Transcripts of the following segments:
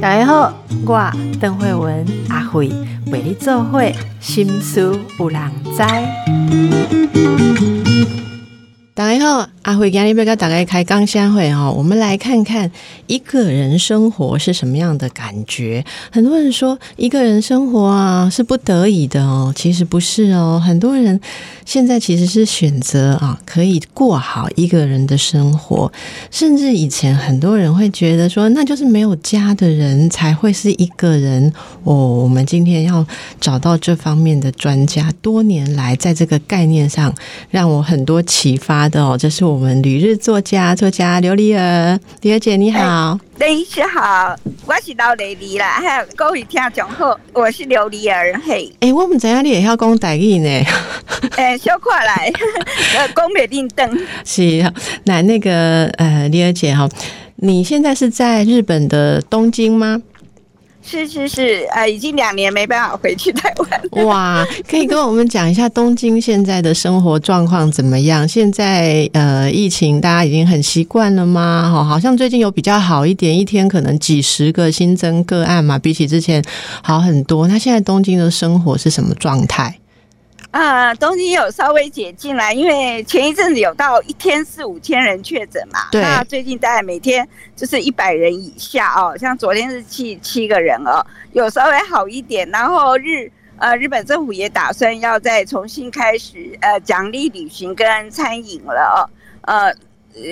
大家好，我邓慧文阿慧为你做会心思有人知。大家好，阿慧今天要跟大家开刚相会哈，我们来看看一个人生活是什么样的感觉。很多人说一个人生活啊是不得已的哦，其实不是哦，很多人。现在其实是选择啊，可以过好一个人的生活，甚至以前很多人会觉得说，那就是没有家的人才会是一个人哦。我们今天要找到这方面的专家，多年来在这个概念上让我很多启发的哦。这是我们旅日作家作家刘丽儿，丽儿姐你好。李师好，我是老李丽啦，还有各位听众好，我是刘丽儿嘿。哎，我们知影你也要讲台语呢。哎，小快来，呃，讲美定灯。是，那那个呃，丽儿姐哈，你现在是在日本的东京吗？是是是，呃，已经两年没办法回去台湾。哇，可以跟我们讲一下东京现在的生活状况怎么样？现在呃，疫情大家已经很习惯了吗？哈，好像最近有比较好一点，一天可能几十个新增个案嘛，比起之前好很多。那现在东京的生活是什么状态？啊，东京有稍微解禁了，因为前一阵子有到一天四五千人确诊嘛，那最近大概每天就是一百人以下哦，像昨天是七七个人哦，有稍微好一点。然后日呃日本政府也打算要再重新开始呃奖励旅行跟餐饮了哦，呃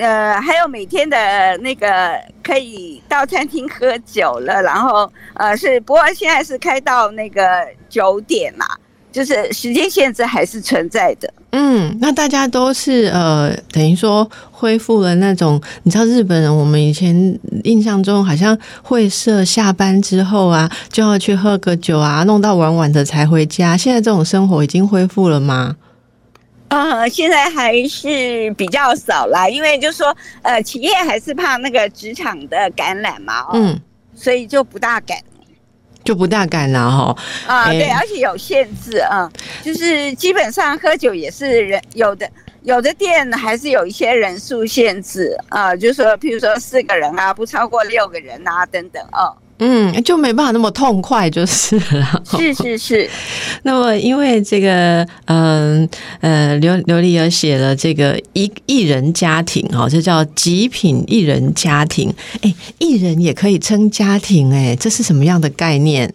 呃还有每天的那个可以到餐厅喝酒了，然后呃是不过现在是开到那个九点啦。就是时间限制还是存在的。嗯，那大家都是呃，等于说恢复了那种，你知道日本人，我们以前印象中好像会社下班之后啊，就要去喝个酒啊，弄到晚晚的才回家。现在这种生活已经恢复了吗？呃，现在还是比较少啦，因为就是说，呃，企业还是怕那个职场的感染嘛，嗯，所以就不大敢。就不大敢了哈啊，对，而且有限制啊，就是基本上喝酒也是人有的，有的店还是有一些人数限制啊，就是说，譬如说四个人啊，不超过六个人啊，等等啊。嗯，就没办法那么痛快，就是 了。是是是。那么，因为这个，嗯呃，刘刘丽儿写了这个一艺人家庭哦，这叫极品艺人家庭。哎，艺人也可以称家庭，哎，这是什么样的概念？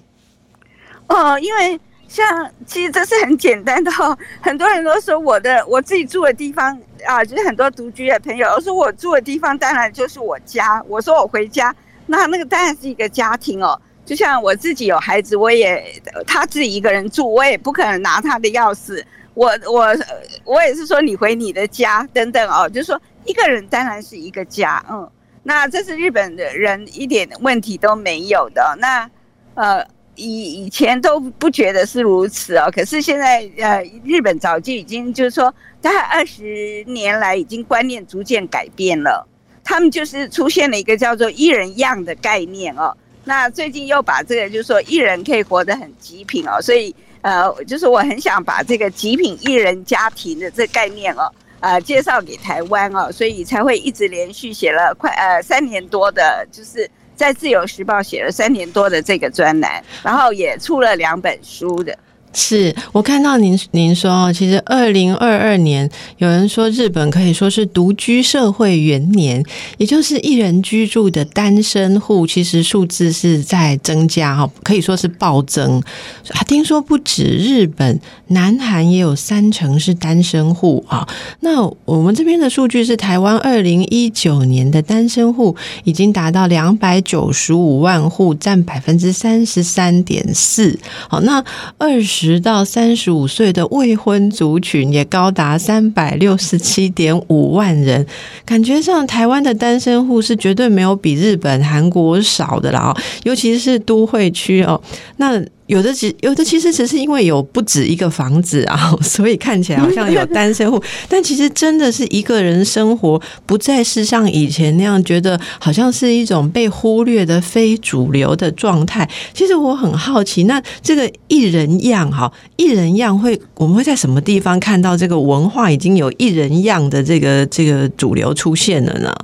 哦，因为像其实这是很简单的哦，很多人都说我的我自己住的地方啊，就是很多独居的朋友说我住的地方当然就是我家。我说我回家。那那个当然是一个家庭哦，就像我自己有孩子，我也他自己一个人住，我也不可能拿他的钥匙。我我我也是说你回你的家等等哦，就是说一个人当然是一个家，嗯，那这是日本的人一点问题都没有的。那呃以以前都不觉得是如此哦，可是现在呃日本早就已经就是说大概二十年来已经观念逐渐改变了。他们就是出现了一个叫做“一人样”的概念哦，那最近又把这个就是说一人可以活得很极品哦，所以呃，就是我很想把这个极品一人家庭的这概念哦，呃，介绍给台湾哦，所以才会一直连续写了快呃三年多的，就是在《自由时报》写了三年多的这个专栏，然后也出了两本书的。是我看到您您说，其实二零二二年有人说日本可以说是独居社会元年，也就是一人居住的单身户，其实数字是在增加哈，可以说是暴增。听说不止日本，南韩也有三成是单身户啊。那我们这边的数据是台湾二零一九年的单身户已经达到两百九十五万户，占百分之三十三点四。好，那二十。十到三十五岁的未婚族群也高达三百六十七点五万人，感觉上台湾的单身户是绝对没有比日本、韩国少的啦，尤其是都会区哦，那。有的只有的其实只是因为有不止一个房子啊，所以看起来好像有单身户，但其实真的是一个人生活，不再是像以前那样觉得好像是一种被忽略的非主流的状态。其实我很好奇，那这个一人样哈，一人样会我们会在什么地方看到这个文化已经有一人样的这个这个主流出现了呢？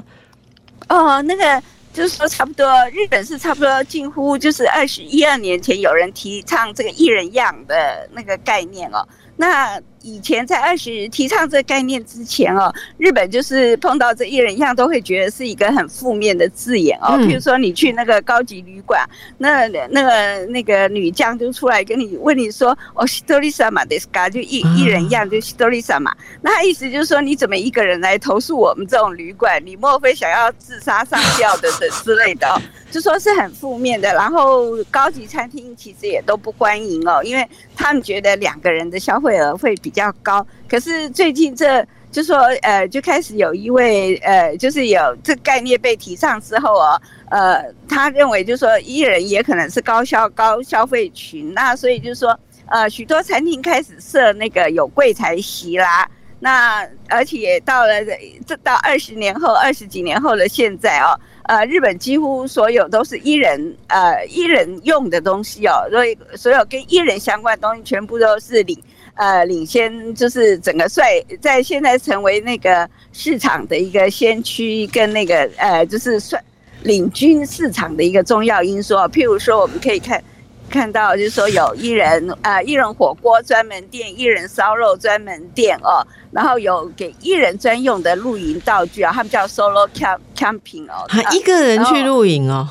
哦，那个就是说，差不多日本是差不多近乎就是二十一二年前有人提倡这个一人样的那个概念哦，那。以前在二十提倡这个概念之前哦，日本就是碰到这一人一样都会觉得是一个很负面的字眼哦。譬如说你去那个高级旅馆，那那个那个女将就出来跟你问你说：“哦，西多利萨玛德斯卡就一一人一样，就西多利萨玛。”那他意思就是说你怎么一个人来投诉我们这种旅馆？你莫非想要自杀上吊的等之类的？哦就说是很负面的。然后高级餐厅其实也都不欢迎哦，因为他们觉得两个人的消费额会比。比较高，可是最近这就说，呃，就开始有一位，呃，就是有这概念被提倡之后哦，呃，他认为就是说，艺人也可能是高消高消费群，那所以就是说，呃，许多餐厅开始设那个有柜台席啦，那而且到了这到二十年后，二十几年后的现在哦，呃，日本几乎所有都是艺人，呃，艺人用的东西哦，所以所有跟艺人相关的东西全部都是领。呃，领先就是整个率在现在成为那个市场的一个先驱，跟那个呃，就是率领军市场的一个重要因素。譬如说，我们可以看看到，就是说有一人呃一人火锅专门店，一人烧肉专门店哦，然后有给一人专用的露营道具啊，他们叫 solo camp camping 哦，他一个人去露营哦，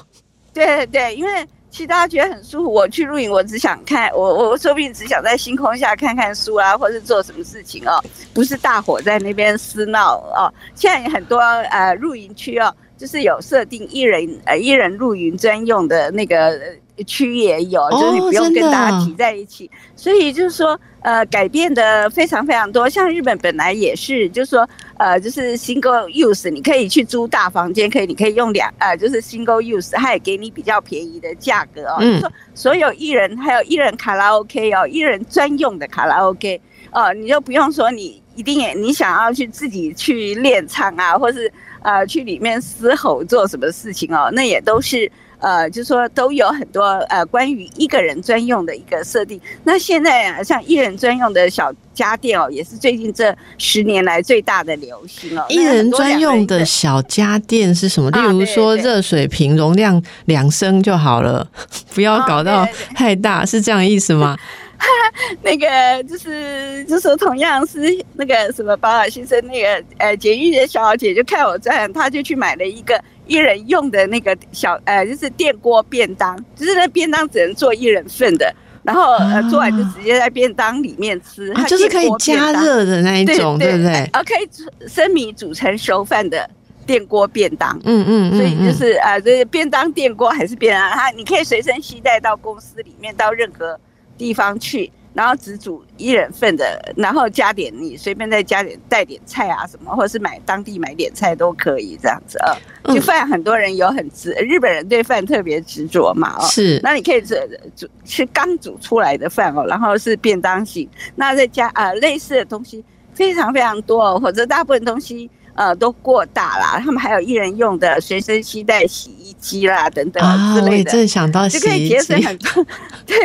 对对对，因为。其实大家觉得很舒服。我去露营，我只想看，我我说不定只想在星空下看看书啊，或是做什么事情哦，不是大伙在那边厮闹哦。现在很多呃露营区哦，就是有设定一人呃一人露营专用的那个。区也有，就是你不用跟大家挤在一起，所以就是说，呃，改变的非常非常多。像日本本来也是，就是说，呃，就是 single use，你可以去租大房间，可以，你可以用两，呃，就是 single use，它也给你比较便宜的价格哦。就是说，所有艺人还有艺人卡拉 OK 哦，艺人专用的卡拉 OK 哦，你就不用说你一定你想要去自己去练唱啊，或是呃去里面嘶吼做什么事情哦，那也都是。呃，就是说都有很多呃，关于一个人专用的一个设定。那现在啊，像一人专用的小家电哦，也是最近这十年来最大的流行哦。一人专用的小家电是什么？例如说热水瓶容量两升就好了，不要搞到太大，是这样意思吗？那个就是就是同样是那个什么保尔先生那个呃简玉的小姐就看我这样，她就去买了一个。一人用的那个小呃，就是电锅便当，就是那便当只能做一人份的，然后呃做完就直接在便当里面吃，就是可以加热的那一种，对不对？啊，可以生米煮成熟饭的电锅便当，嗯嗯，所以就是呃，这便当电锅还是便当，它你可以随身携带到公司里面，到任何地方去。然后只煮一人份的，然后加点你随便再加点带点菜啊什么，或者是买当地买点菜都可以这样子啊。就饭很多人有很执，日本人对饭特别执着嘛哦。是。那你可以煮煮吃刚煮出来的饭哦，然后是便当型，那再加啊类似的东西非常非常多哦，或者大部分东西。呃，都过大啦。他们还有一人用的随身携带洗衣机啦，等等之类的，正想到就可以节省很多，对，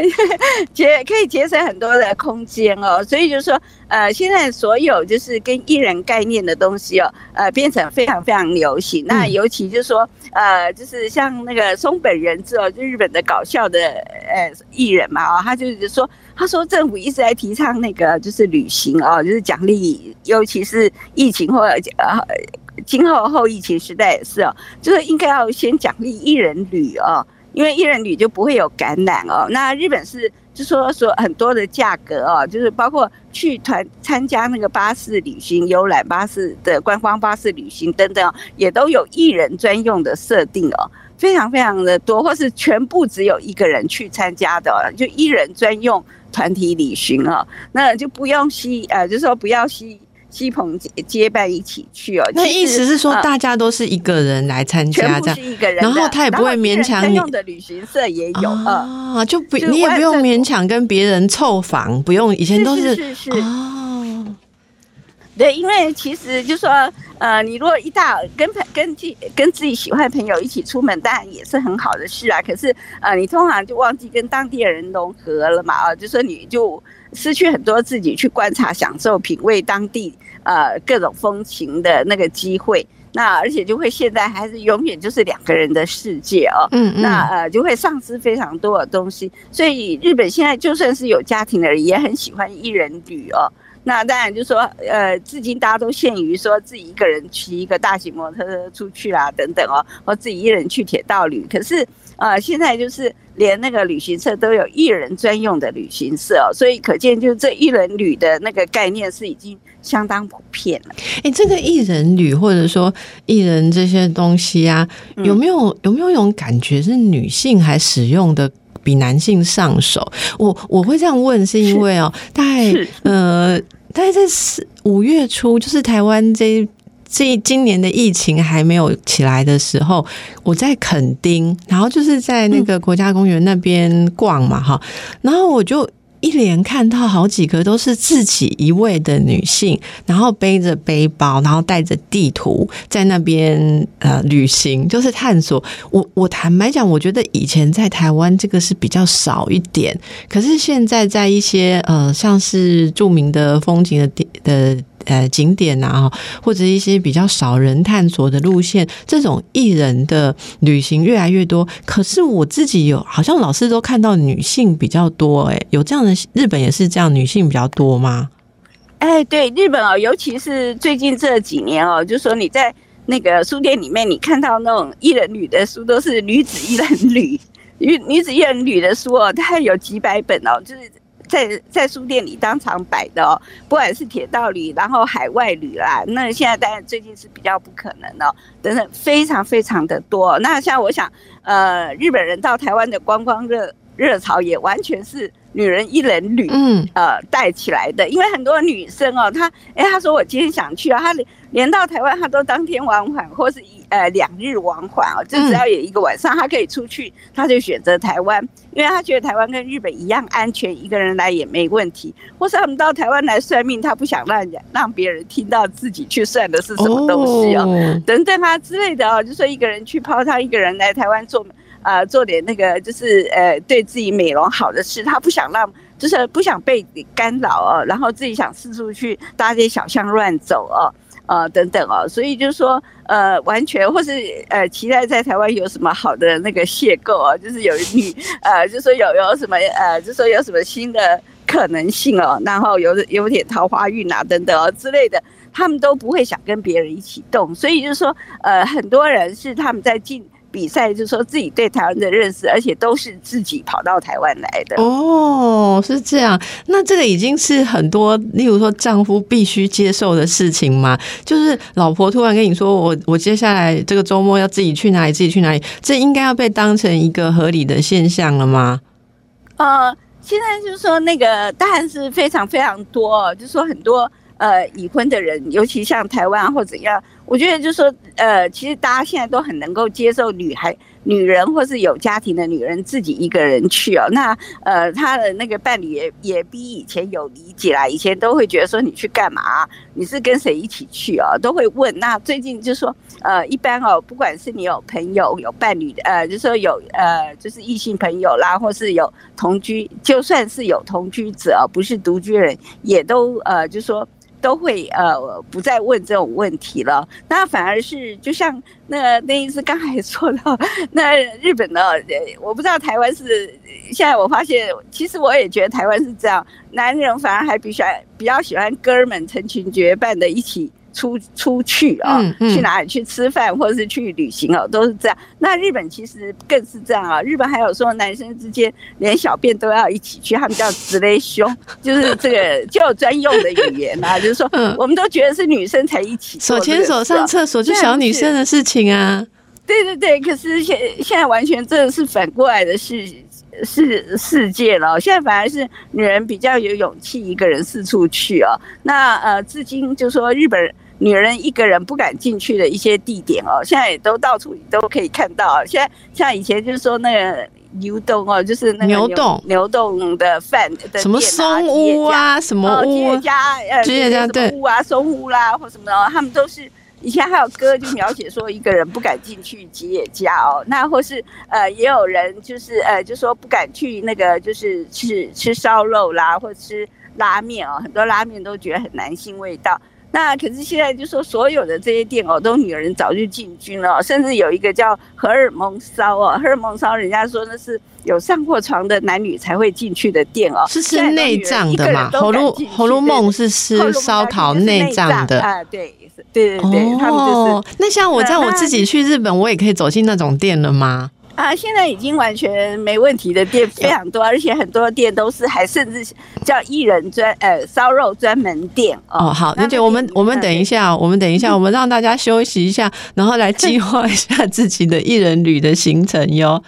节可以节省很多的空间哦。所以就是说，呃，现在所有就是跟艺人概念的东西哦，呃，变成非常非常流行。那尤其就是说，呃，就是像那个松本人志哦，就日本的搞笑的呃艺人嘛，哦，他就是说。他说，政府一直在提倡那个就是旅行哦，就是奖励，尤其是疫情或者呃今后后疫情时代也是哦，就是应该要先奖励艺人旅哦，因为艺人旅就不会有感染哦。那日本是就说说很多的价格哦，就是包括去团参加那个巴士旅行、游览巴士的观光巴士旅行等等，也都有一人专用的设定哦。非常非常的多，或是全部只有一个人去参加的，就一人专用团体旅行哦，那就不用吸呃，就是说不要吸吸朋结伴一起去哦。那意思是说，大家都是一个人来参加，这样，然后他也不会勉强你。用的旅行社也有啊，就不你也不用勉强跟别人凑房，不用以前都是哦。对，因为其实就说，呃，你如果一大跟朋跟自跟自己喜欢的朋友一起出门，当然也是很好的事啊。可是，呃，你通常就忘记跟当地的人融合了嘛，啊，就说你就失去很多自己去观察、享受、品味当地呃各种风情的那个机会。那而且就会现在还是永远就是两个人的世界哦，嗯嗯，那呃就会丧失非常多的东西。所以日本现在就算是有家庭的人，也很喜欢一人旅哦。那当然就说，呃，至今大家都限于说自己一个人骑一个大型摩托车出去啦，等等哦，或自己一人去铁道旅。可是，呃，现在就是连那个旅行社都有一人专用的旅行社哦，所以可见就这一人旅的那个概念是已经相当普遍了。哎，这个一人旅或者说一人这些东西啊，有没有有没有一种感觉是女性还使用的？比男性上手，我我会这样问，是因为哦，大概呃，大概在四五月初，就是台湾这这今年的疫情还没有起来的时候，我在垦丁，然后就是在那个国家公园那边逛嘛，哈，然后我就。一连看到好几个都是自己一位的女性，然后背着背包，然后带着地图在那边呃旅行，就是探索。我我坦白讲，我觉得以前在台湾这个是比较少一点，可是现在在一些呃像是著名的风景的地的。呃，景点啊，或者一些比较少人探索的路线，这种艺人的旅行越来越多。可是我自己有，好像老师都看到女性比较多，哎，有这样的日本也是这样，女性比较多吗？哎，对，日本哦，尤其是最近这几年哦，就说你在那个书店里面，你看到那种一人旅的书，都是女子一人旅，女女子一人旅的书哦，它有几百本哦，就是。在在书店里当场摆的哦，不管是铁道旅，然后海外旅啦，那现在当然最近是比较不可能哦，等等，非常非常的多。那像我想，呃，日本人到台湾的观光热热潮也完全是女人一人旅，嗯，呃，带起来的。因为很多女生哦，她，哎，她说我今天想去啊，她连连到台湾她都当天往返，或是一呃两日往返哦，就只要有一个晚上她可以出去，她就选择台湾。因为她觉得台湾跟日本一样安全，一个人来也没问题。或是他们到台湾来算命，她不想让人让别人听到自己去算的是什么东西哦，等等啊之类的哦，就说一个人去泡汤，一个人来台湾做啊做点那个就是呃对自己美容好的事，他不想让就是不想被干扰哦，然后自己想四处去大街小巷乱走哦。呃，等等哦，所以就是说，呃，完全或是呃，期待在台湾有什么好的那个邂逅哦，就是有女，呃，就说有有什么，呃，就说有什么新的可能性哦，然后有有点桃花运啊，等等哦之类的，他们都不会想跟别人一起动，所以就是说，呃，很多人是他们在进。比赛就是说自己对台湾的认识，而且都是自己跑到台湾来的。哦，是这样。那这个已经是很多，例如说丈夫必须接受的事情吗？就是老婆突然跟你说：“我我接下来这个周末要自己去哪里？自己去哪里？”这应该要被当成一个合理的现象了吗？呃，现在就是说那个当然是非常非常多，就是说很多呃已婚的人，尤其像台湾或怎样。我觉得就是说，呃，其实大家现在都很能够接受女孩、女人或是有家庭的女人自己一个人去哦。那呃，她的那个伴侣也也比以前有理解啦。以前都会觉得说你去干嘛？你是跟谁一起去哦？都会问。那最近就说，呃，一般哦，不管是你有朋友、有伴侣的，呃，就说有呃，就是异性朋友啦，或是有同居，就算是有同居者，不是独居人，也都呃，就说。都会呃不再问这种问题了，那反而是就像那那一次刚才说的，那日本的，我不知道台湾是现在我发现，其实我也觉得台湾是这样，男人反而还比较比较喜欢哥们成群结伴的一起。出出去啊，去哪里去吃饭，或者是去旅行哦，都是这样。那日本其实更是这样啊。日本还有说男生之间连小便都要一起去，他们叫直雷胸，就是这个 就有专用的语言啊，就是说，我们都觉得是女生才一起手牵手上厕所，就小女生的事情啊。对对对，可是现现在完全这是反过来的事世世界了。现在反而是女人比较有勇气一个人四处去哦。那呃，至今就说日本女人一个人不敢进去的一些地点哦，现在也都到处都可以看到。现在像以前就是说那个牛洞哦，就是那个牛洞牛洞的饭的什么松屋啊，什么屋家呃，吉家对屋啊，松屋啦或什么的，他们都是。以前还有歌就描写说一个人不敢进去吉野家哦，那或是呃也有人就是呃就说不敢去那个就是吃吃烧肉啦或吃拉面哦，很多拉面都觉得很难腥味道。那可是现在就说所有的这些店哦，都女人早就进军了，甚至有一个叫荷尔蒙骚哦，荷尔蒙骚，人家说那是有上过床的男女才会进去的店哦，是吃内脏的嘛？红炉红炉梦是吃烧烤内脏的。啊，对，对对对，他们就是。那像我在我自己去日本，我也可以走进那种店了吗？啊，现在已经完全没问题的店非常多，而且很多店都是还甚至叫艺人专呃烧肉专门店哦。好，那就我们我们等一下，我们等一下，我们让大家休息一下，然后来计划一下自己的艺人旅的行程哟。